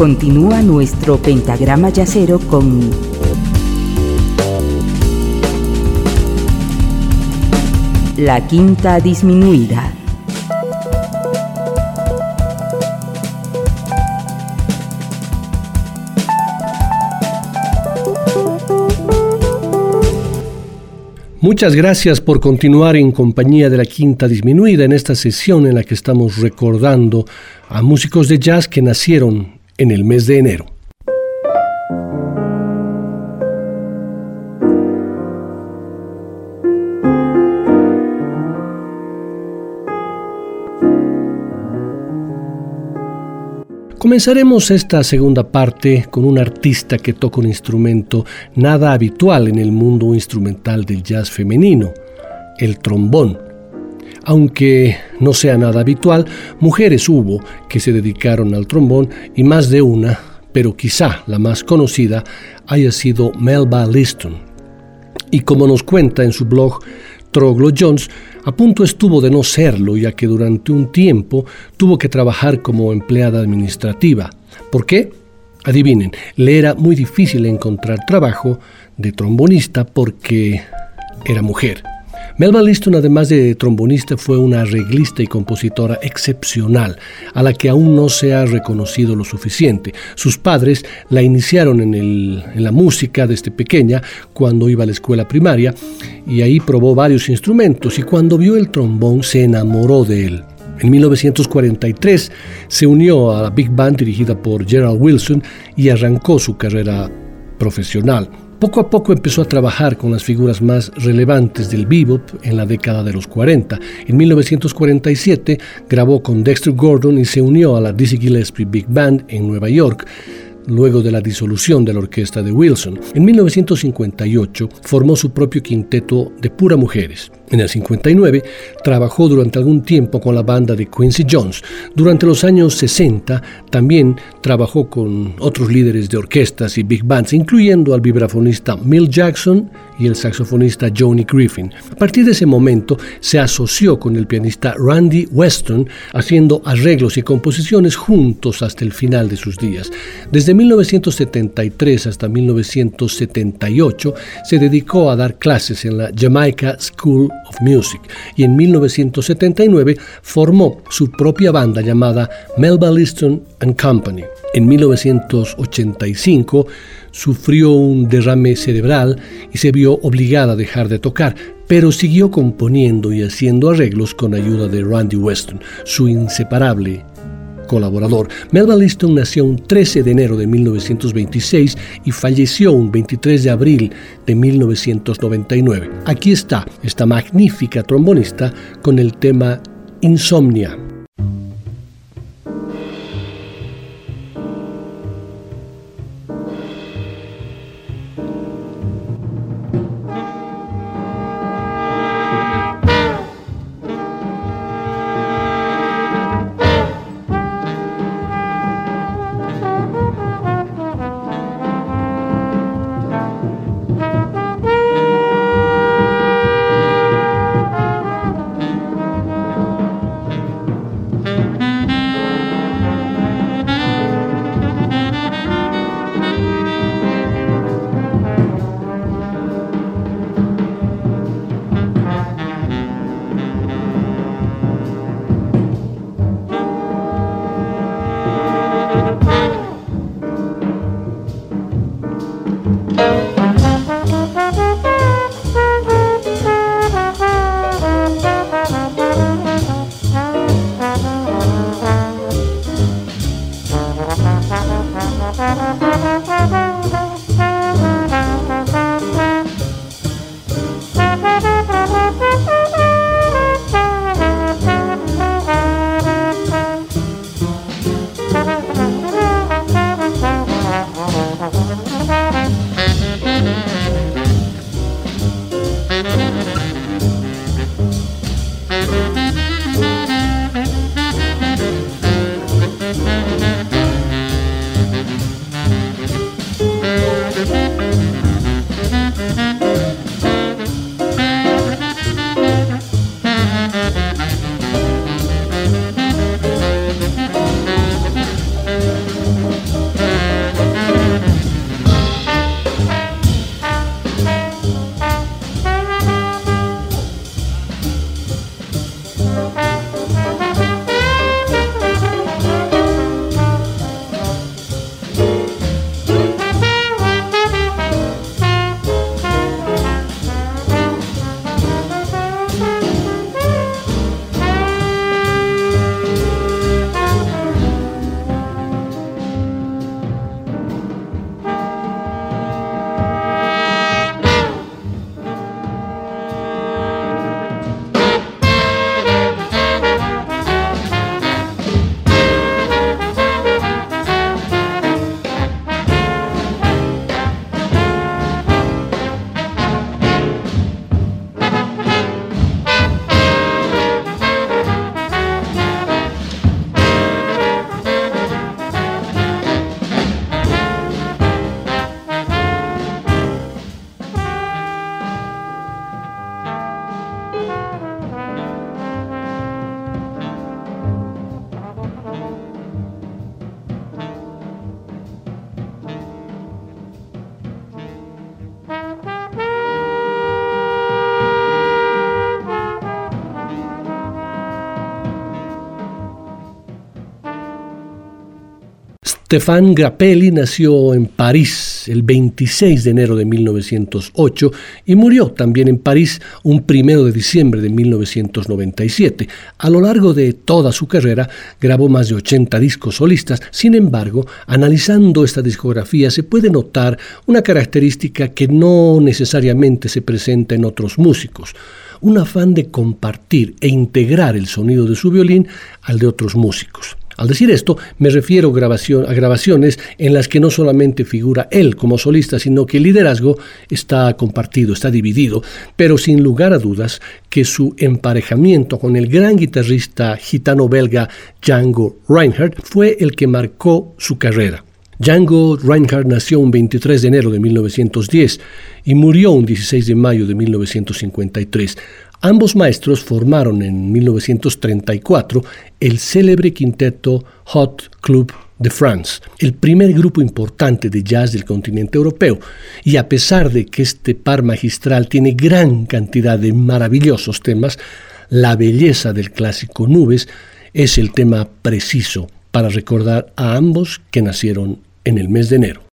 Continúa nuestro pentagrama yacero con la quinta disminuida. Muchas gracias por continuar en compañía de la Quinta Disminuida en esta sesión en la que estamos recordando a músicos de jazz que nacieron en el mes de enero. Comenzaremos esta segunda parte con un artista que toca un instrumento nada habitual en el mundo instrumental del jazz femenino, el trombón. Aunque no sea nada habitual, mujeres hubo que se dedicaron al trombón y más de una, pero quizá la más conocida haya sido Melba Liston. Y como nos cuenta en su blog Troglo Jones, a punto estuvo de no serlo ya que durante un tiempo tuvo que trabajar como empleada administrativa. ¿Por qué? Adivinen, le era muy difícil encontrar trabajo de trombonista porque era mujer. Melba Liston, además de trombonista, fue una arreglista y compositora excepcional, a la que aún no se ha reconocido lo suficiente. Sus padres la iniciaron en, en la música desde pequeña, cuando iba a la escuela primaria, y ahí probó varios instrumentos, y cuando vio el trombón se enamoró de él. En 1943 se unió a la Big Band dirigida por Gerald Wilson y arrancó su carrera profesional. Poco a poco empezó a trabajar con las figuras más relevantes del bebop en la década de los 40. En 1947 grabó con Dexter Gordon y se unió a la Dizzy Gillespie Big Band en Nueva York luego de la disolución de la orquesta de Wilson. En 1958 formó su propio quinteto de pura mujeres. En el 59 trabajó durante algún tiempo con la banda de Quincy Jones. Durante los años 60 también trabajó con otros líderes de orquestas y big bands, incluyendo al vibrafonista Mill Jackson y el saxofonista Johnny Griffin. A partir de ese momento se asoció con el pianista Randy Weston, haciendo arreglos y composiciones juntos hasta el final de sus días. Desde 1973 hasta 1978 se dedicó a dar clases en la Jamaica School of Music y en 1979 formó su propia banda llamada Melba Liston and Company. En 1985 sufrió un derrame cerebral y se vio obligada a dejar de tocar, pero siguió componiendo y haciendo arreglos con ayuda de Randy Weston, su inseparable colaborador. Melba Liston nació un 13 de enero de 1926 y falleció un 23 de abril de 1999. Aquí está esta magnífica trombonista con el tema Insomnia. Stefan Grappelli nació en París el 26 de enero de 1908 y murió también en París un primero de diciembre de 1997. A lo largo de toda su carrera grabó más de 80 discos solistas. Sin embargo, analizando esta discografía se puede notar una característica que no necesariamente se presenta en otros músicos un afán de compartir e integrar el sonido de su violín al de otros músicos. Al decir esto, me refiero a grabaciones en las que no solamente figura él como solista, sino que el liderazgo está compartido, está dividido, pero sin lugar a dudas que su emparejamiento con el gran guitarrista gitano-belga Django Reinhardt fue el que marcó su carrera. Django Reinhardt nació un 23 de enero de 1910 y murió un 16 de mayo de 1953. Ambos maestros formaron en 1934 el célebre quinteto Hot Club de France, el primer grupo importante de jazz del continente europeo, y a pesar de que este par magistral tiene gran cantidad de maravillosos temas, la belleza del clásico Nubes es el tema preciso para recordar a ambos que nacieron en el mes de enero.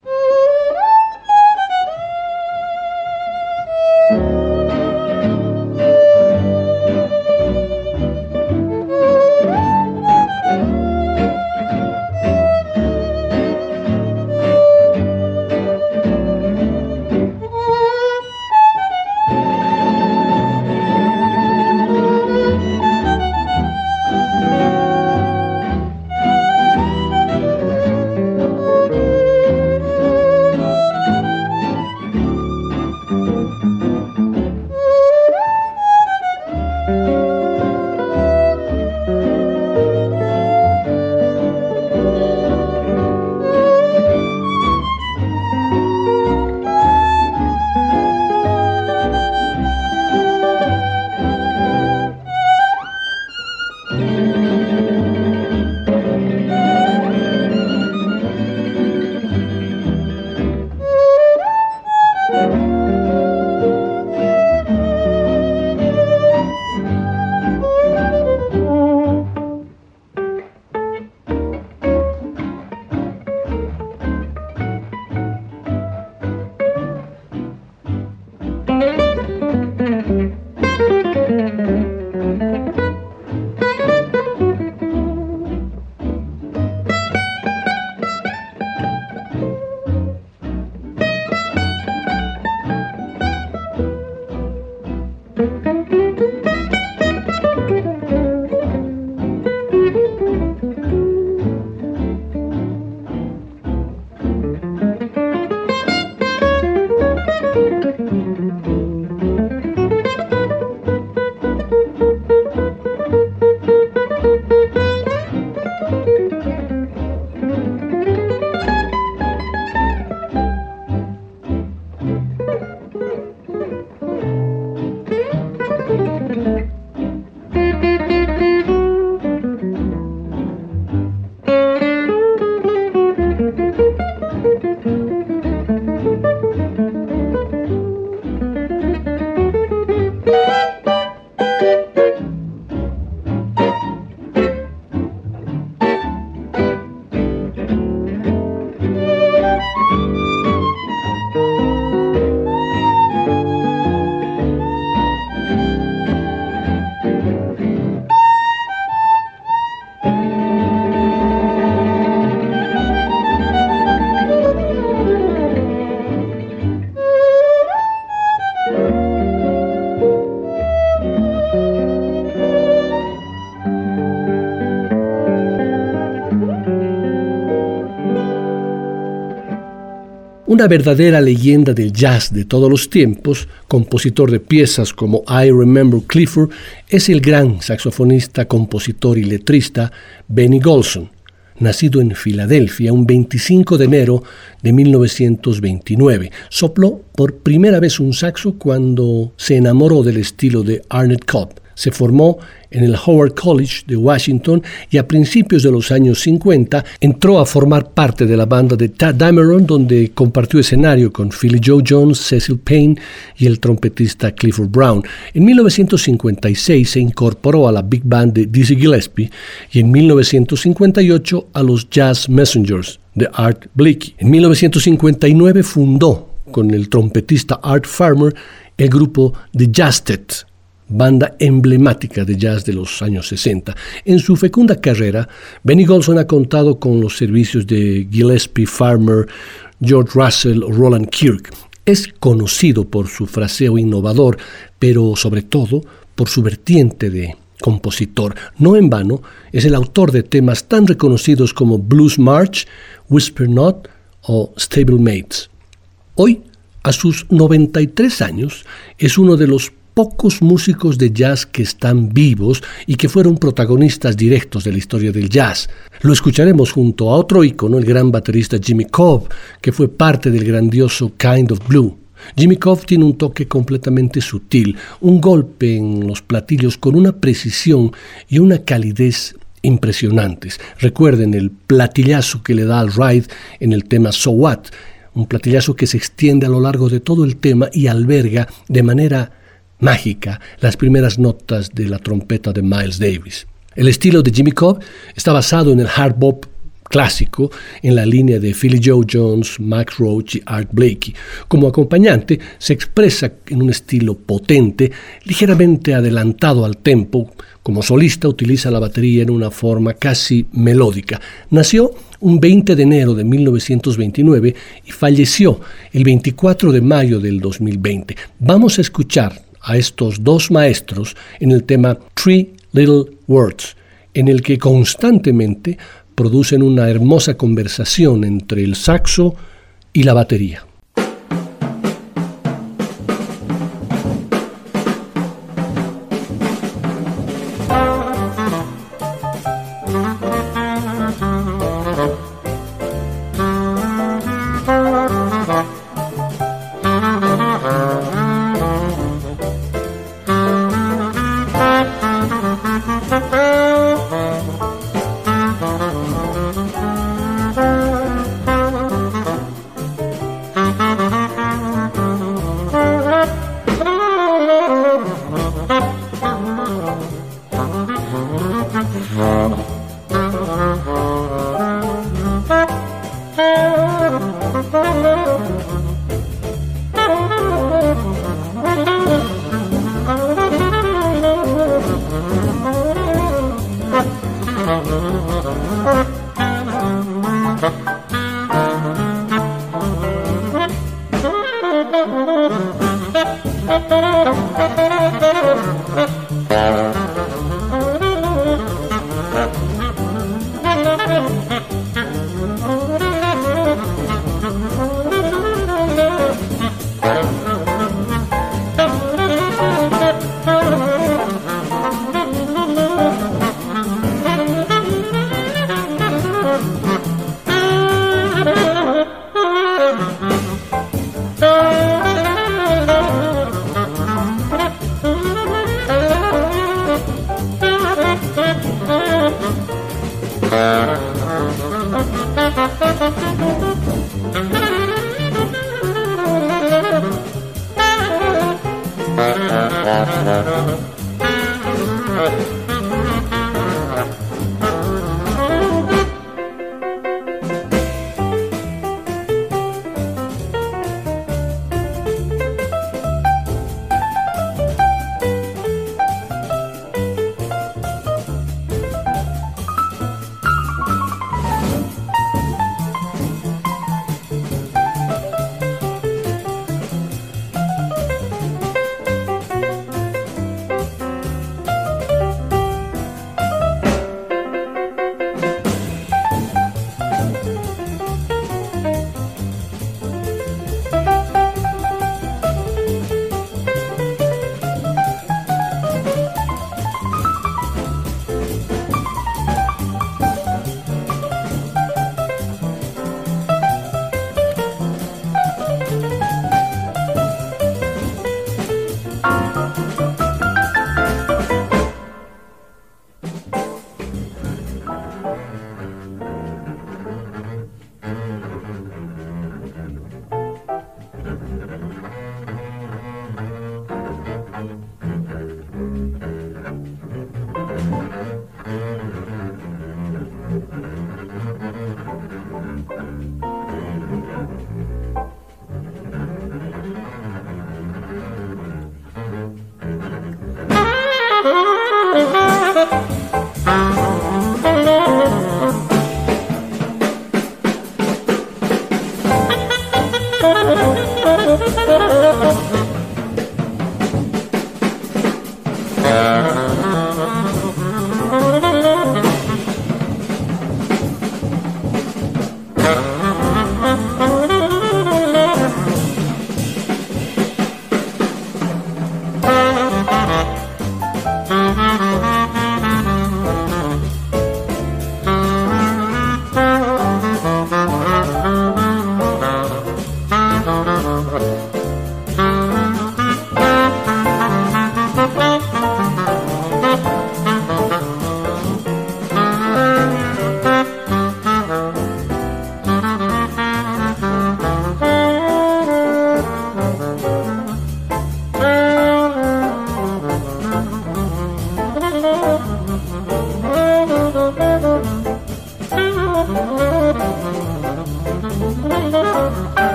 Una verdadera leyenda del jazz de todos los tiempos, compositor de piezas como I Remember Clifford, es el gran saxofonista, compositor y letrista Benny Golson, nacido en Filadelfia un 25 de enero de 1929. Sopló por primera vez un saxo cuando se enamoró del estilo de Arnett Cobb. Se formó en el Howard College de Washington y a principios de los años 50 entró a formar parte de la banda de Tad Dameron donde compartió escenario con Philly Joe Jones, Cecil Payne y el trompetista Clifford Brown. En 1956 se incorporó a la big band de Dizzy Gillespie y en 1958 a los Jazz Messengers de Art Blakey. En 1959 fundó con el trompetista Art Farmer el grupo The Jazzet, banda emblemática de jazz de los años 60. En su fecunda carrera, Benny Golson ha contado con los servicios de Gillespie Farmer, George Russell o Roland Kirk. Es conocido por su fraseo innovador, pero sobre todo por su vertiente de compositor. No en vano, es el autor de temas tan reconocidos como Blues March, Whisper Not o Stable Mates. Hoy, a sus 93 años, es uno de los pocos músicos de jazz que están vivos y que fueron protagonistas directos de la historia del jazz. Lo escucharemos junto a otro ícono, el gran baterista Jimmy Cobb, que fue parte del grandioso Kind of Blue. Jimmy Cobb tiene un toque completamente sutil, un golpe en los platillos con una precisión y una calidez impresionantes. Recuerden el platillazo que le da al ride en el tema So What, un platillazo que se extiende a lo largo de todo el tema y alberga de manera mágica las primeras notas de la trompeta de Miles Davis. El estilo de Jimmy Cobb está basado en el hard bop clásico en la línea de Philly Joe Jones, Max Roach y Art Blakey. Como acompañante se expresa en un estilo potente, ligeramente adelantado al tempo. Como solista utiliza la batería en una forma casi melódica. Nació un 20 de enero de 1929 y falleció el 24 de mayo del 2020. Vamos a escuchar a estos dos maestros en el tema Three Little Words, en el que constantemente producen una hermosa conversación entre el saxo y la batería.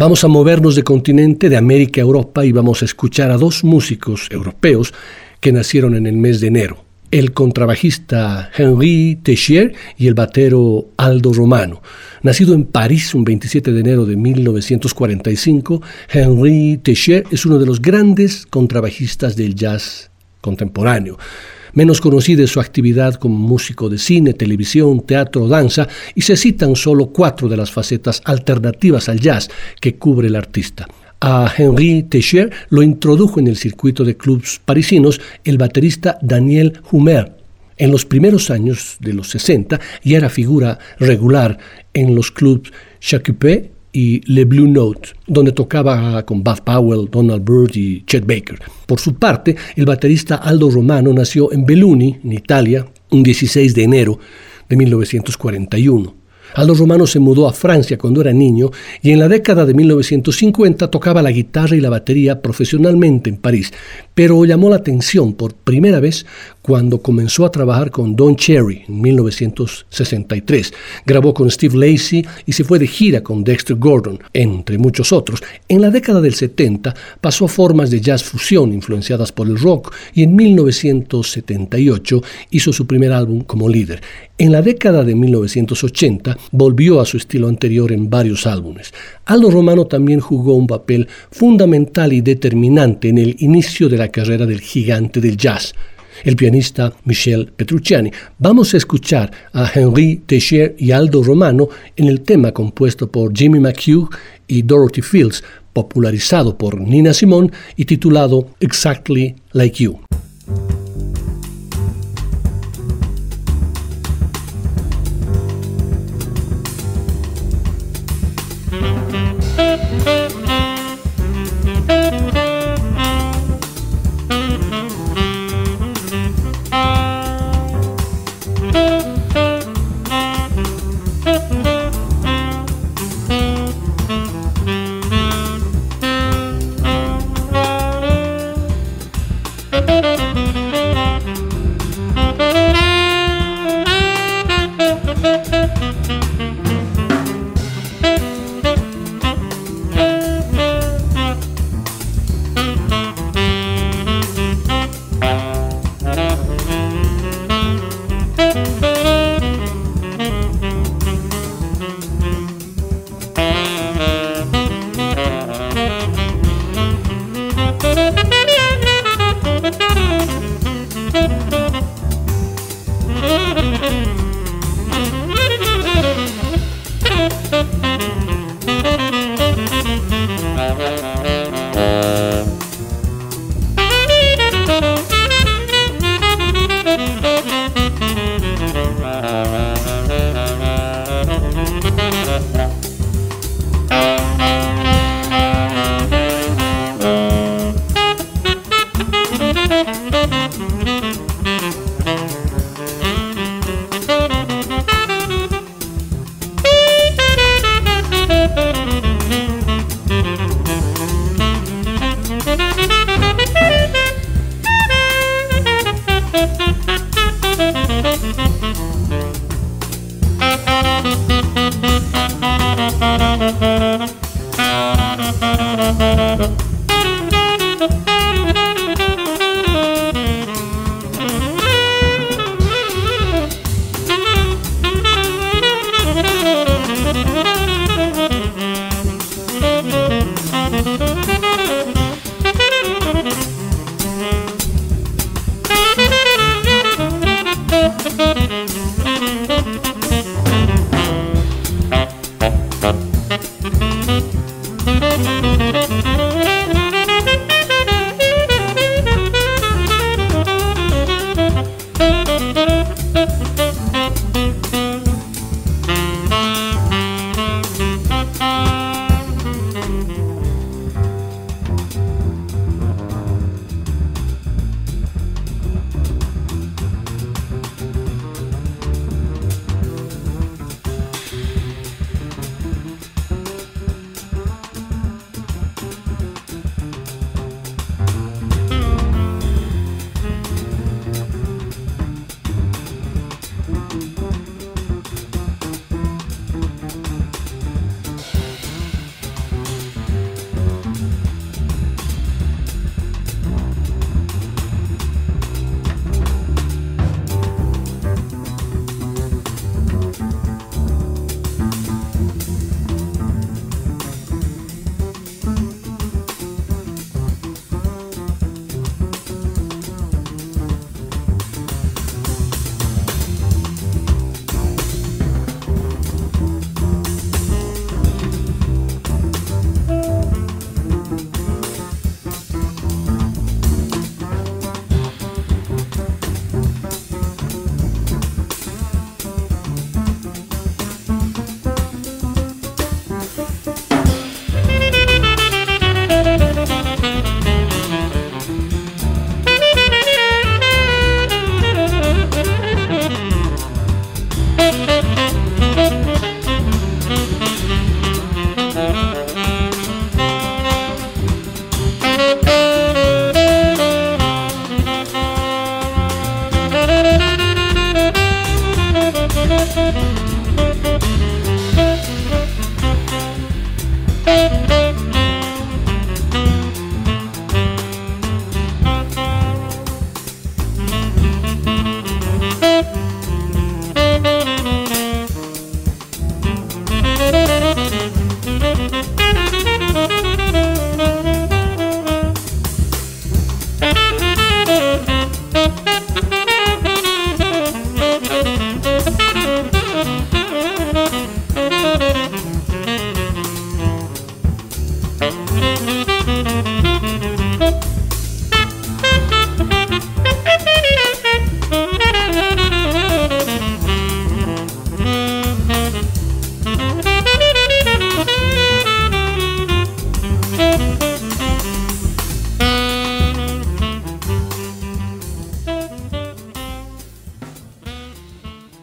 Vamos a movernos de continente, de América a Europa, y vamos a escuchar a dos músicos europeos que nacieron en el mes de enero. El contrabajista Henri Teixier y el batero Aldo Romano. Nacido en París un 27 de enero de 1945, Henri Teixier es uno de los grandes contrabajistas del jazz contemporáneo. Menos conocida es su actividad como músico de cine, televisión, teatro, danza, y se citan solo cuatro de las facetas alternativas al jazz que cubre el artista. A Henri Teicher lo introdujo en el circuito de clubs parisinos el baterista Daniel Humer. En los primeros años de los 60 ya era figura regular en los clubs Chacupé y Le Blue Note, donde tocaba con Bud Powell, Donald Byrd y Chet Baker. Por su parte, el baterista Aldo Romano nació en Belluni, en Italia, un 16 de enero de 1941. Aldo Romano se mudó a Francia cuando era niño y en la década de 1950 tocaba la guitarra y la batería profesionalmente en París, pero llamó la atención por primera vez cuando comenzó a trabajar con Don Cherry en 1963. Grabó con Steve Lacey y se fue de gira con Dexter Gordon, entre muchos otros. En la década del 70 pasó a formas de jazz fusión influenciadas por el rock y en 1978 hizo su primer álbum como líder. En la década de 1980 volvió a su estilo anterior en varios álbumes. Aldo Romano también jugó un papel fundamental y determinante en el inicio de la carrera del gigante del jazz el pianista Michel Petrucciani. Vamos a escuchar a Henri Teicher y Aldo Romano en el tema compuesto por Jimmy McHugh y Dorothy Fields, popularizado por Nina Simone y titulado Exactly Like You.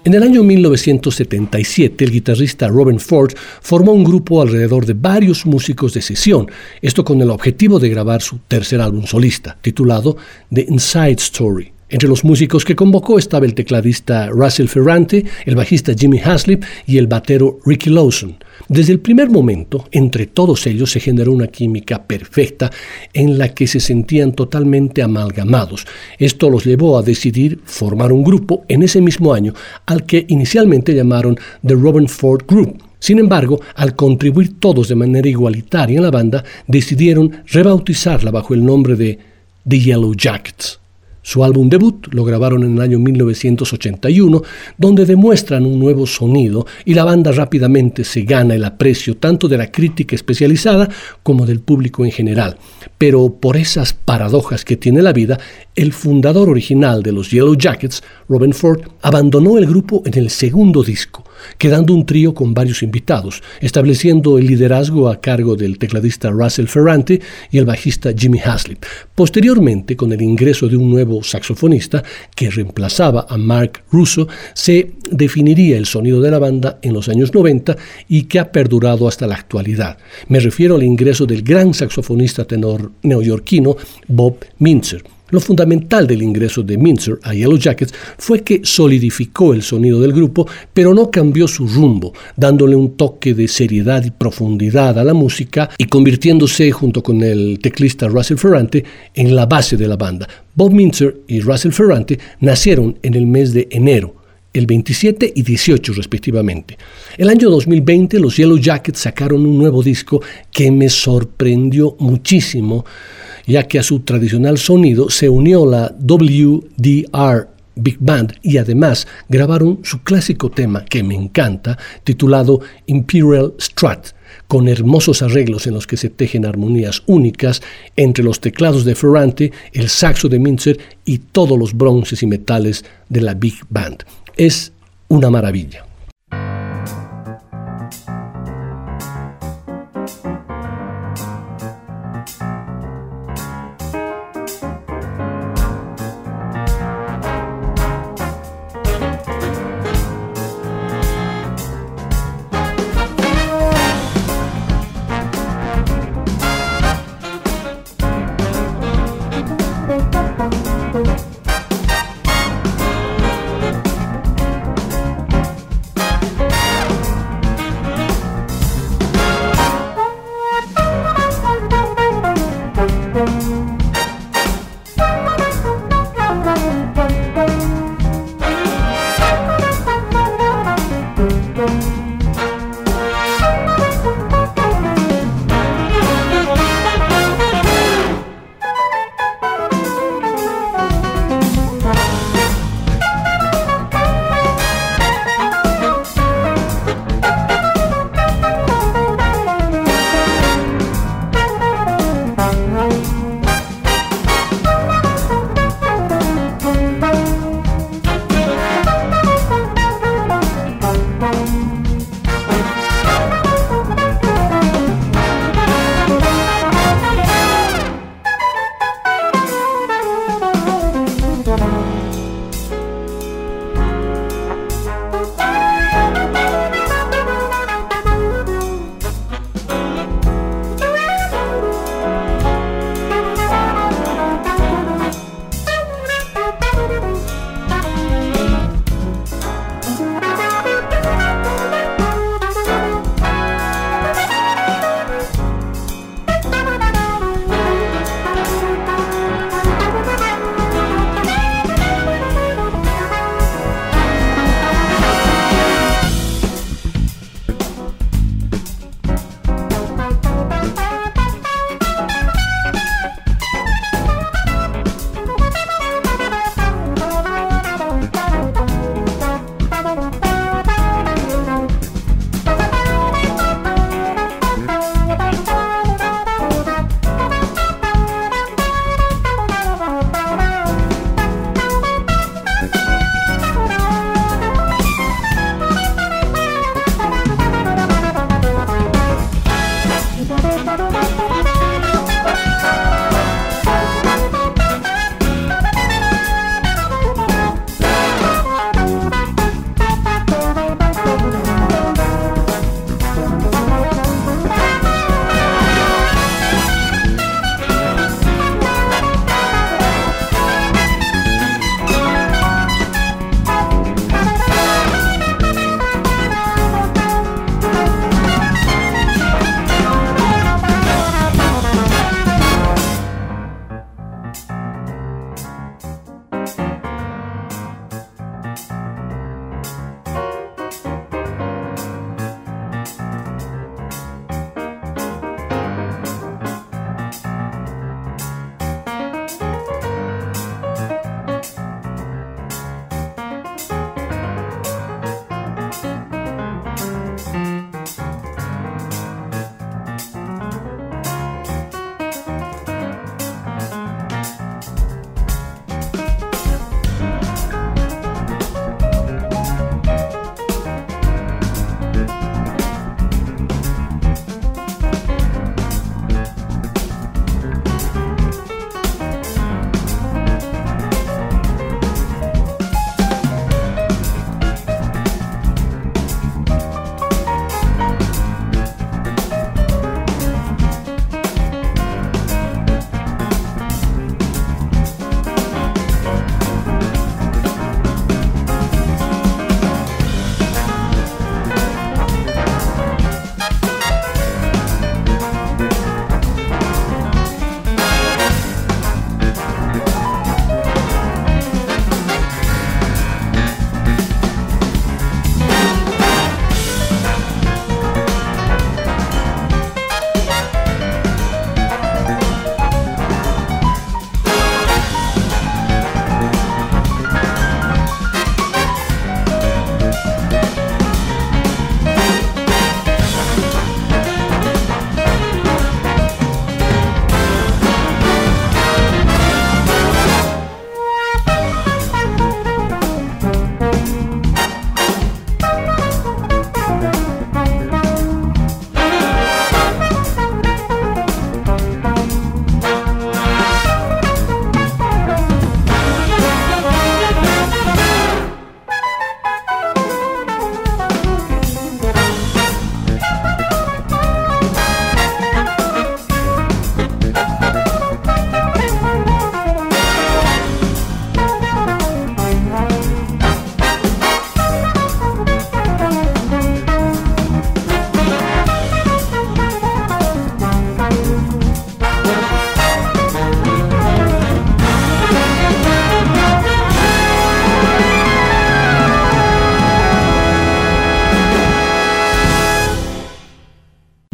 En el año 1977, el guitarrista Robin Ford formó un grupo alrededor de varios músicos de sesión, esto con el objetivo de grabar su tercer álbum solista, titulado The Inside Story. Entre los músicos que convocó estaba el tecladista Russell Ferrante, el bajista Jimmy Haslip y el batero Ricky Lawson. Desde el primer momento, entre todos ellos se generó una química perfecta en la que se sentían totalmente amalgamados. Esto los llevó a decidir formar un grupo en ese mismo año al que inicialmente llamaron The Robin Ford Group. Sin embargo, al contribuir todos de manera igualitaria en la banda, decidieron rebautizarla bajo el nombre de The Yellow Jackets. Su álbum debut lo grabaron en el año 1981, donde demuestran un nuevo sonido y la banda rápidamente se gana el aprecio tanto de la crítica especializada como del público en general. Pero por esas paradojas que tiene la vida, el fundador original de los Yellow Jackets, Robin Ford, abandonó el grupo en el segundo disco quedando un trío con varios invitados, estableciendo el liderazgo a cargo del tecladista Russell Ferrante y el bajista Jimmy Haslip. Posteriormente, con el ingreso de un nuevo saxofonista que reemplazaba a Mark Russo, se definiría el sonido de la banda en los años 90 y que ha perdurado hasta la actualidad. Me refiero al ingreso del gran saxofonista tenor neoyorquino Bob Mintzer. Lo fundamental del ingreso de Minzer a Yellow Jackets fue que solidificó el sonido del grupo, pero no cambió su rumbo, dándole un toque de seriedad y profundidad a la música y convirtiéndose, junto con el teclista Russell Ferrante, en la base de la banda. Bob Minzer y Russell Ferrante nacieron en el mes de enero el 27 y 18 respectivamente. El año 2020 los Yellow Jackets sacaron un nuevo disco que me sorprendió muchísimo ya que a su tradicional sonido se unió la WDR Big Band y además grabaron su clásico tema que me encanta, titulado Imperial Strut, con hermosos arreglos en los que se tejen armonías únicas entre los teclados de Ferrante, el saxo de Minzer y todos los bronces y metales de la Big Band. Es una maravilla.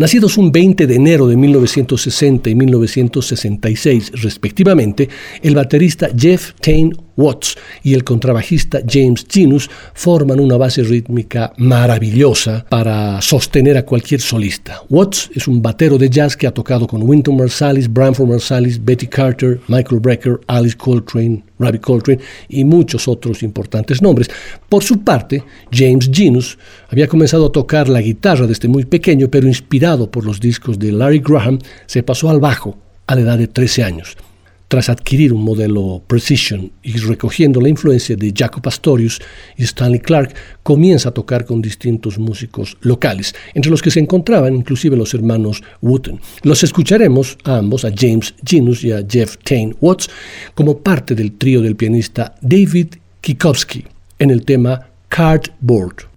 Nacidos un 20 de enero de 1960 y 1966 respectivamente, el baterista Jeff Tain Watts y el contrabajista James Genus forman una base rítmica maravillosa para sostener a cualquier solista. Watts es un batero de jazz que ha tocado con Wynton Marsalis, Branford Marsalis, Betty Carter, Michael Brecker, Alice Coltrane, Robbie Coltrane y muchos otros importantes nombres. Por su parte, James Genus había comenzado a tocar la guitarra desde muy pequeño, pero inspirado por los discos de Larry Graham, se pasó al bajo a la edad de 13 años tras adquirir un modelo Precision y recogiendo la influencia de Jaco Pastorius y Stanley Clark, comienza a tocar con distintos músicos locales, entre los que se encontraban inclusive los hermanos Wooten. Los escucharemos a ambos, a James Genus y a Jeff Tain Watts, como parte del trío del pianista David Kikowski en el tema Cardboard.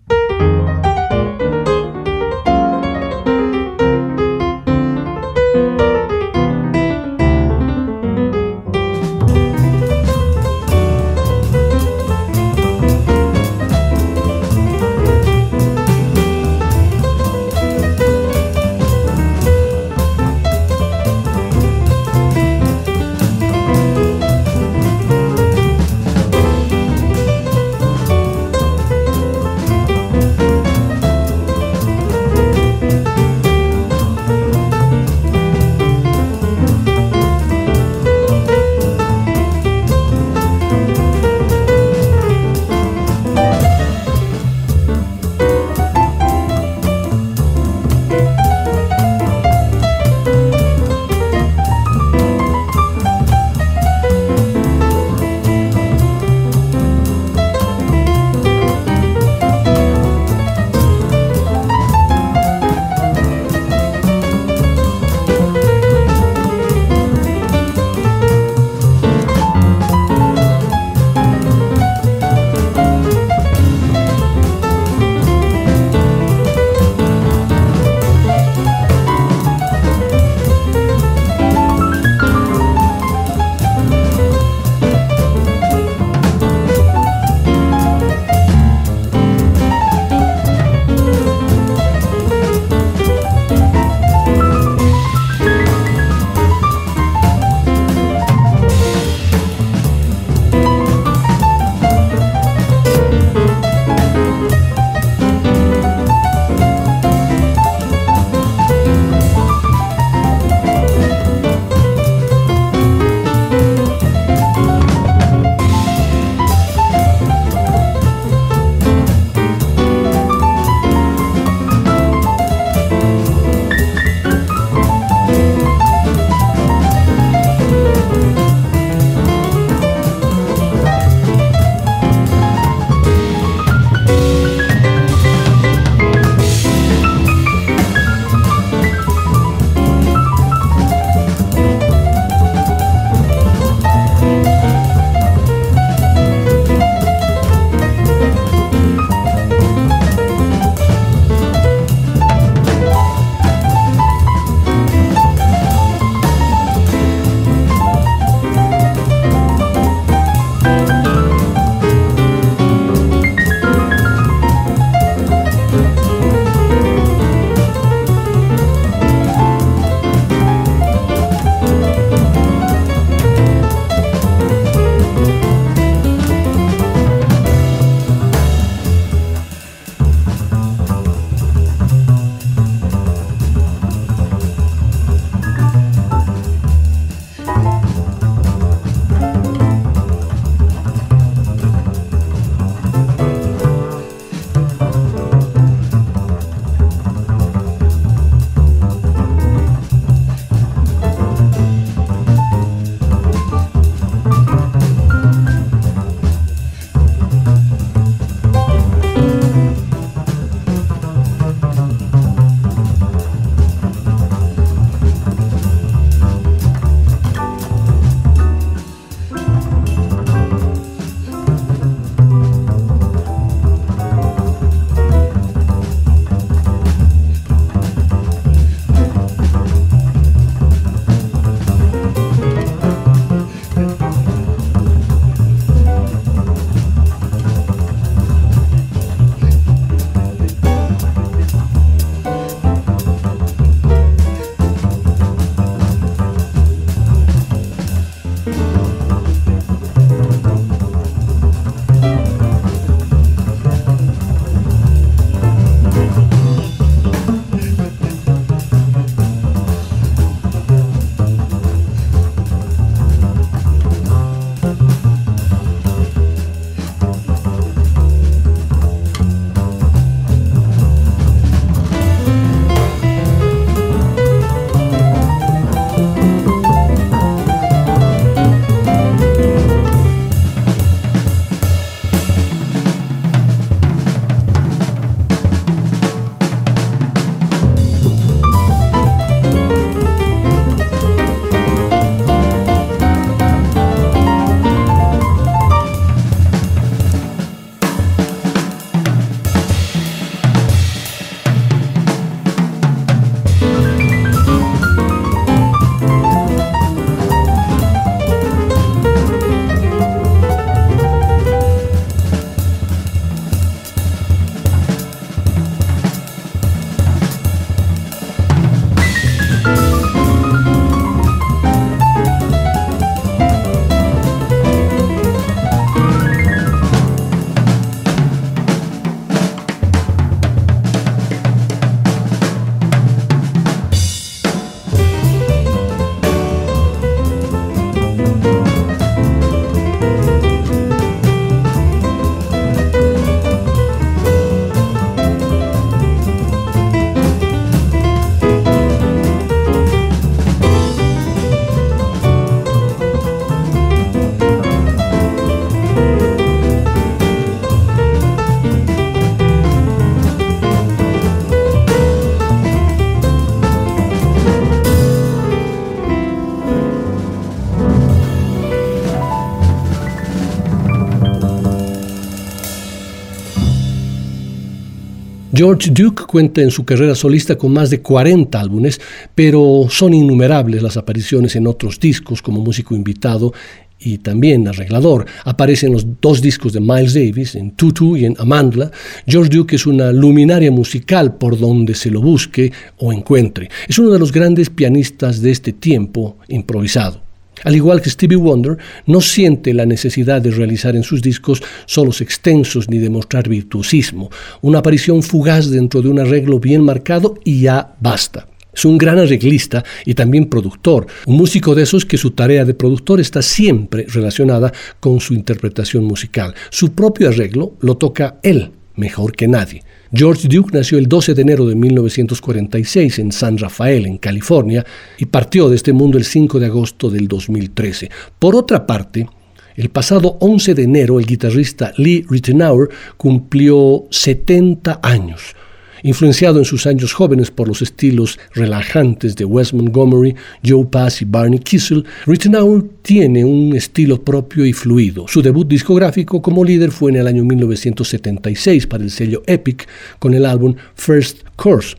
George Duke cuenta en su carrera solista con más de 40 álbumes, pero son innumerables las apariciones en otros discos como músico invitado y también arreglador. Aparece en los dos discos de Miles Davis, en Tutu y en Amandla. George Duke es una luminaria musical por donde se lo busque o encuentre. Es uno de los grandes pianistas de este tiempo improvisado. Al igual que Stevie Wonder, no siente la necesidad de realizar en sus discos solos extensos ni demostrar virtuosismo, una aparición fugaz dentro de un arreglo bien marcado y ya basta. Es un gran arreglista y también productor, un músico de esos que su tarea de productor está siempre relacionada con su interpretación musical. Su propio arreglo lo toca él mejor que nadie. George Duke nació el 12 de enero de 1946 en San Rafael, en California, y partió de este mundo el 5 de agosto del 2013. Por otra parte, el pasado 11 de enero el guitarrista Lee Ritenour cumplió 70 años influenciado en sus años jóvenes por los estilos relajantes de Wes Montgomery, Joe Pass y Barney Kissel, Rittenauer tiene un estilo propio y fluido. Su debut discográfico como líder fue en el año 1976 para el sello Epic con el álbum First Course,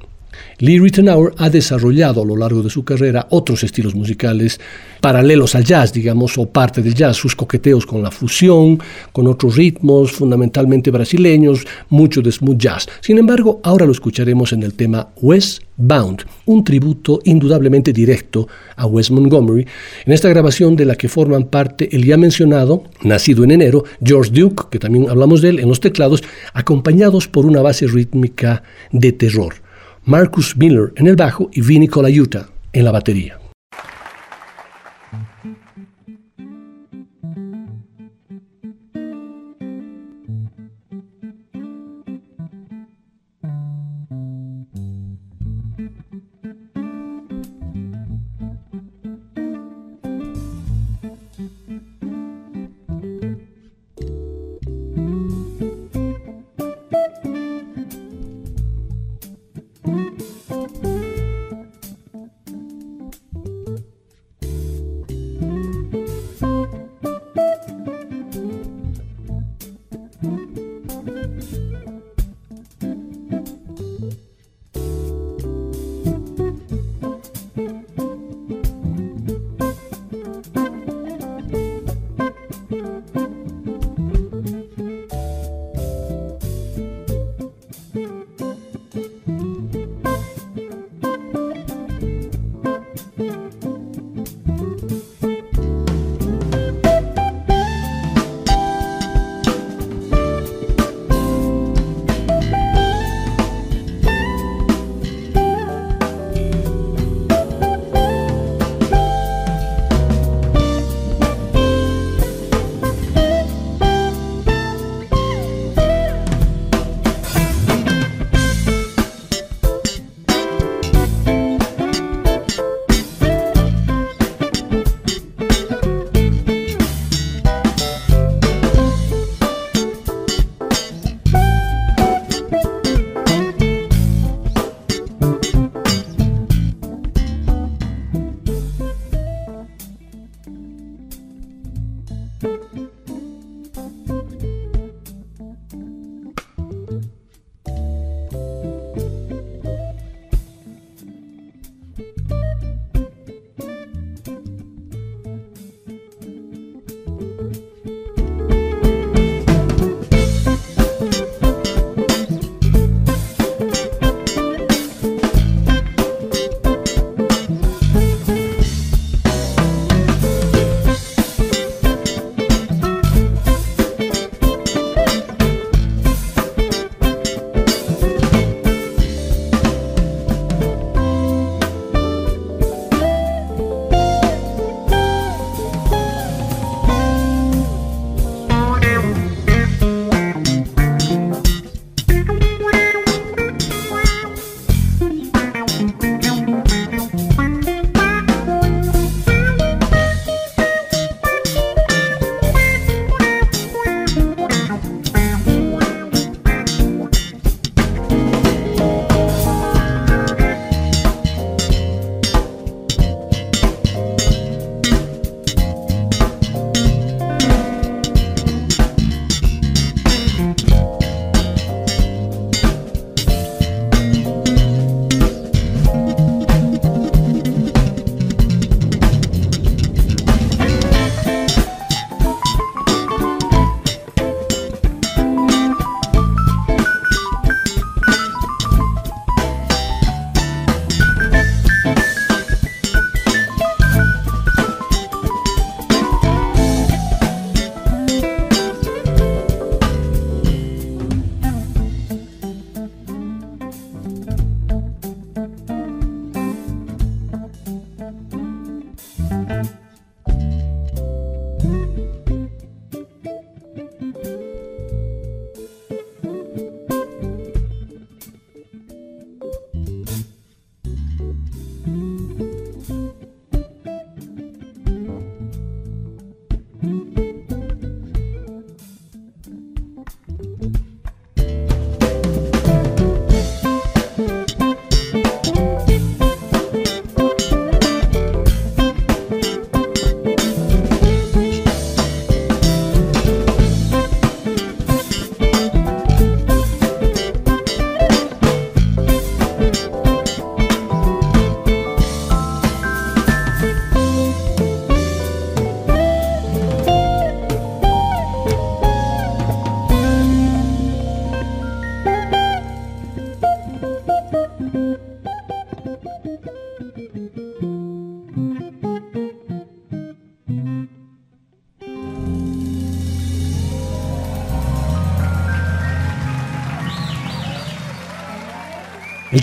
Lee Ritenour ha desarrollado a lo largo de su carrera otros estilos musicales paralelos al jazz, digamos, o parte del jazz, sus coqueteos con la fusión, con otros ritmos fundamentalmente brasileños, mucho de smooth jazz. Sin embargo, ahora lo escucharemos en el tema Westbound, un tributo indudablemente directo a Wes Montgomery, en esta grabación de la que forman parte el ya mencionado, nacido en enero, George Duke, que también hablamos de él en los teclados, acompañados por una base rítmica de terror. Marcus Miller en el bajo y Vinny Colaiuta en la batería.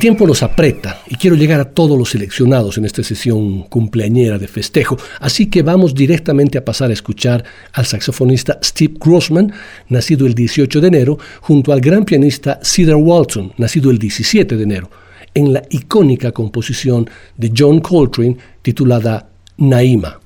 Tiempo nos aprieta y quiero llegar a todos los seleccionados en esta sesión cumpleañera de festejo, así que vamos directamente a pasar a escuchar al saxofonista Steve Grossman, nacido el 18 de enero, junto al gran pianista Cedar Walton, nacido el 17 de enero, en la icónica composición de John Coltrane titulada Naima.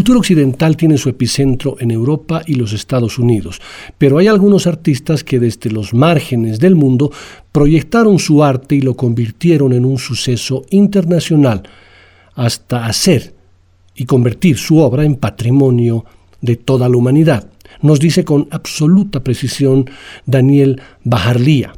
Cultura occidental tiene su epicentro en Europa y los Estados Unidos, pero hay algunos artistas que desde los márgenes del mundo proyectaron su arte y lo convirtieron en un suceso internacional, hasta hacer y convertir su obra en patrimonio de toda la humanidad. Nos dice con absoluta precisión Daniel Bajarlía.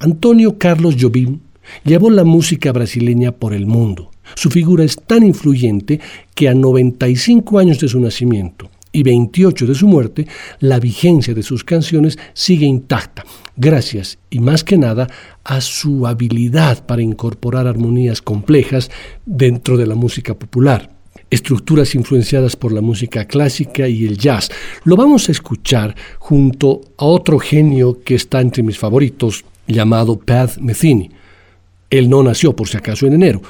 Antonio Carlos Jobim llevó la música brasileña por el mundo. Su figura es tan influyente que a 95 años de su nacimiento y 28 de su muerte, la vigencia de sus canciones sigue intacta, gracias y más que nada a su habilidad para incorporar armonías complejas dentro de la música popular estructuras influenciadas por la música clásica y el jazz. Lo vamos a escuchar junto a otro genio que está entre mis favoritos, llamado Pat Metheny. Él no nació por si acaso en enero.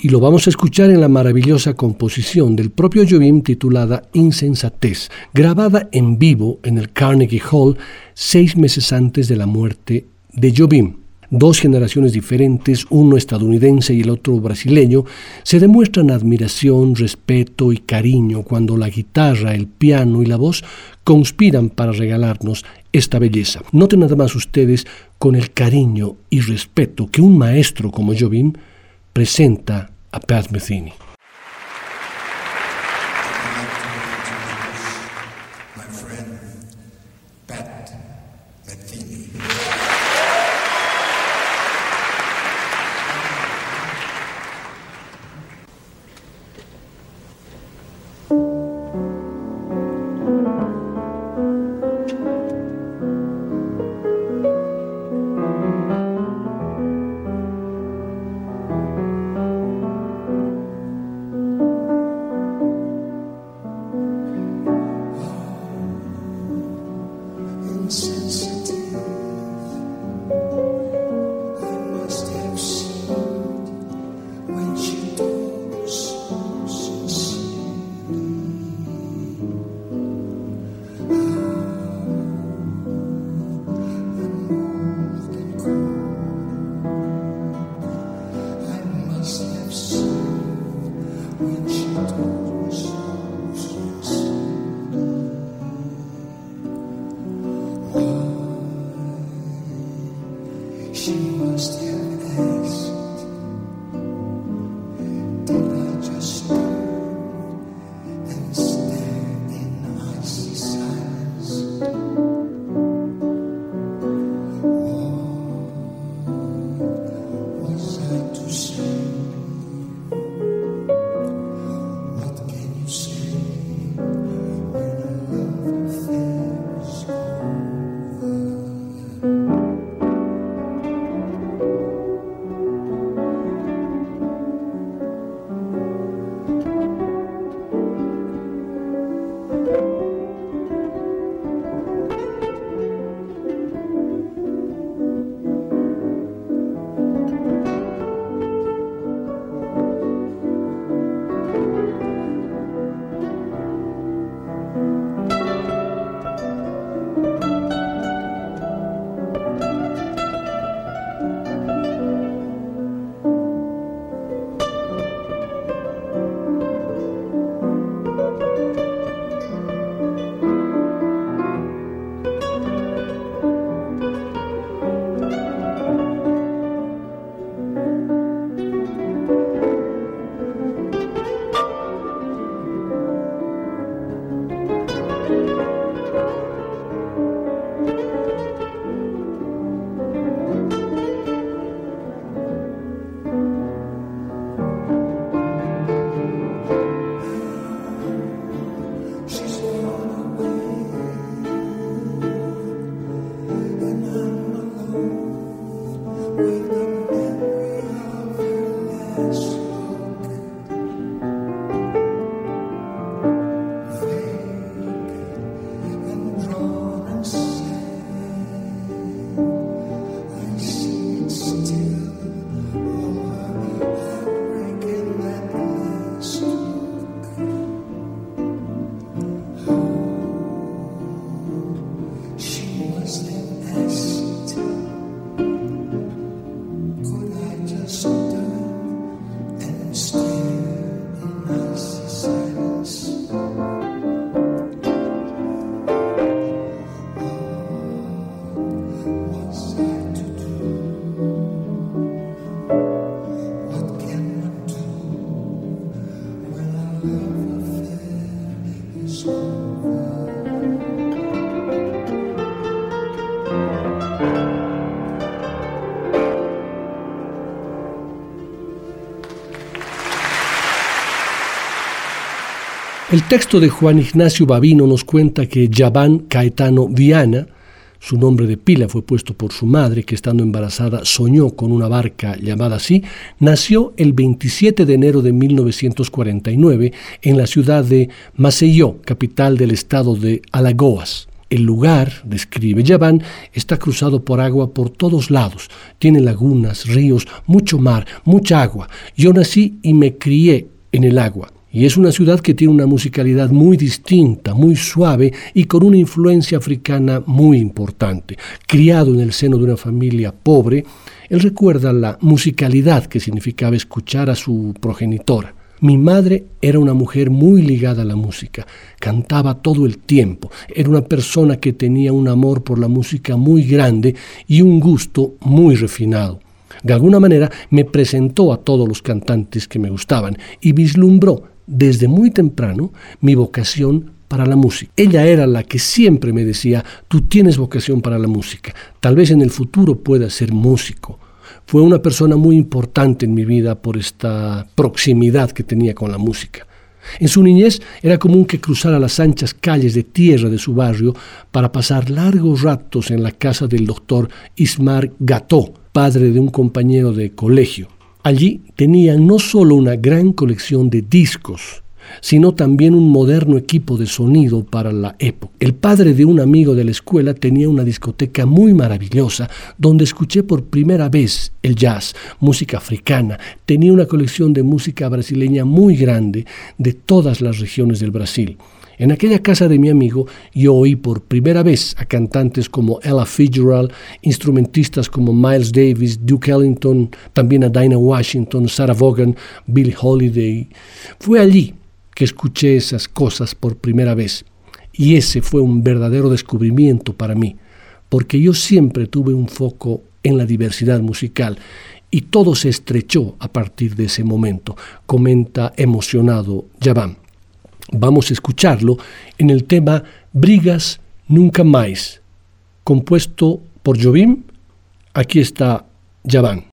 Y lo vamos a escuchar en la maravillosa composición del propio Jobim titulada Insensatez, grabada en vivo en el Carnegie Hall seis meses antes de la muerte de Jobim dos generaciones diferentes, uno estadounidense y el otro brasileño, se demuestran admiración, respeto y cariño cuando la guitarra, el piano y la voz conspiran para regalarnos esta belleza. Noten nada más ustedes con el cariño y respeto que un maestro como Jobim presenta a Pat Metheny. Texto de Juan Ignacio Babino nos cuenta que Yaván Caetano Viana, su nombre de pila fue puesto por su madre, que estando embarazada soñó con una barca llamada así, nació el 27 de enero de 1949 en la ciudad de Maceió, capital del estado de Alagoas. El lugar, describe Yaván, está cruzado por agua por todos lados. Tiene lagunas, ríos, mucho mar, mucha agua. Yo nací y me crié en el agua. Y es una ciudad que tiene una musicalidad muy distinta, muy suave y con una influencia africana muy importante. Criado en el seno de una familia pobre, él recuerda la musicalidad que significaba escuchar a su progenitora. Mi madre era una mujer muy ligada a la música, cantaba todo el tiempo, era una persona que tenía un amor por la música muy grande y un gusto muy refinado. De alguna manera me presentó a todos los cantantes que me gustaban y vislumbró desde muy temprano mi vocación para la música. Ella era la que siempre me decía, tú tienes vocación para la música, tal vez en el futuro puedas ser músico. Fue una persona muy importante en mi vida por esta proximidad que tenía con la música. En su niñez era común que cruzara las anchas calles de tierra de su barrio para pasar largos ratos en la casa del doctor Ismar Gató, padre de un compañero de colegio. Allí tenían no solo una gran colección de discos, sino también un moderno equipo de sonido para la época. El padre de un amigo de la escuela tenía una discoteca muy maravillosa donde escuché por primera vez el jazz, música africana. Tenía una colección de música brasileña muy grande de todas las regiones del Brasil. En aquella casa de mi amigo yo oí por primera vez a cantantes como Ella Fitzgerald, instrumentistas como Miles Davis, Duke Ellington, también a Dinah Washington, Sarah Vaughan, Billie Holiday. Fue allí que escuché esas cosas por primera vez y ese fue un verdadero descubrimiento para mí, porque yo siempre tuve un foco en la diversidad musical y todo se estrechó a partir de ese momento, comenta emocionado Javan. Vamos a escucharlo en el tema Brigas Nunca Más, compuesto por Jobim. Aquí está Javan.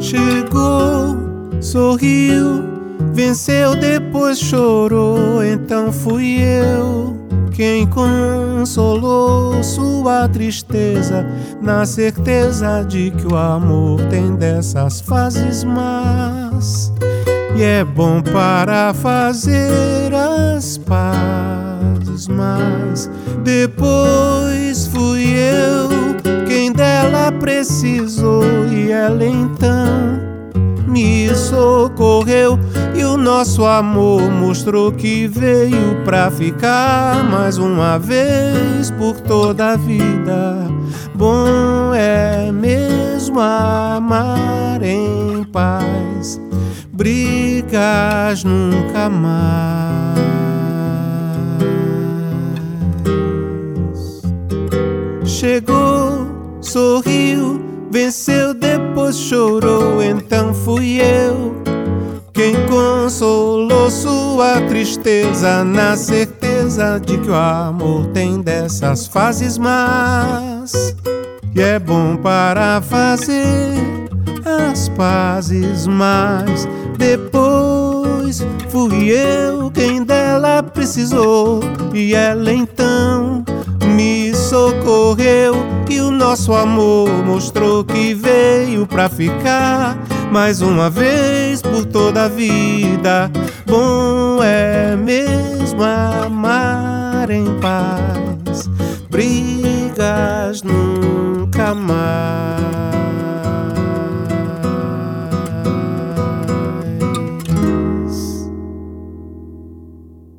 Chegou, sorriu, venceu, depois chorou, então fui eu quem consolou sua tristeza, na certeza de que o amor tem dessas fases más. E é bom para fazer as pazes, mas depois fui eu quem dela precisou e ela então me socorreu nosso amor mostrou que veio pra ficar mais uma vez por toda a vida. Bom é mesmo amar em paz, brigas nunca mais. Chegou, sorriu Venceu, depois chorou, então fui eu consolou sua tristeza na certeza de que o amor tem dessas fases más. E é bom para fazer as pazes, mas depois fui eu quem dela precisou. E ela então me socorreu. E o nosso amor mostrou que veio pra ficar mais uma vez por toda a vida. Bom é mesmo amar em paz, brigas nunca mais.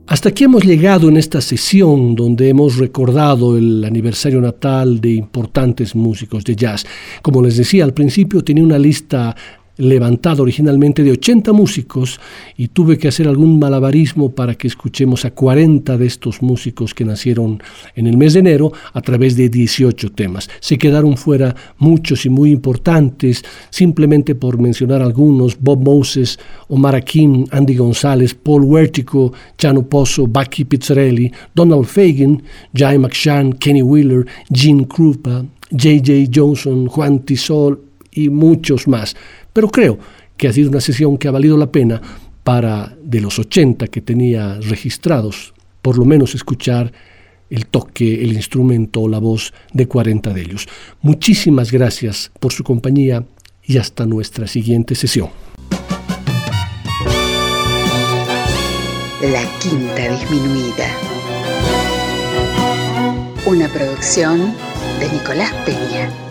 Hasta aquí hemos llegado en esta sesión donde hemos recordado el aniversario natal de importantes músicos de jazz. Como les decía al principio, tenía una lista levantado originalmente de 80 músicos y tuve que hacer algún malabarismo para que escuchemos a 40 de estos músicos que nacieron en el mes de enero a través de 18 temas. Se quedaron fuera muchos y muy importantes, simplemente por mencionar algunos, Bob Moses, Omar Akin, Andy González, Paul Huertico, Chano Pozo, Bucky Pizzarelli, Donald Fagan, Jay McShann, Kenny Wheeler, Gene Krupa, J.J. Johnson, Juan Tisol y muchos más. Pero creo que ha sido una sesión que ha valido la pena para, de los 80 que tenía registrados, por lo menos escuchar el toque, el instrumento o la voz de 40 de ellos. Muchísimas gracias por su compañía y hasta nuestra siguiente sesión. La Quinta Disminuida. Una producción de Nicolás Peña.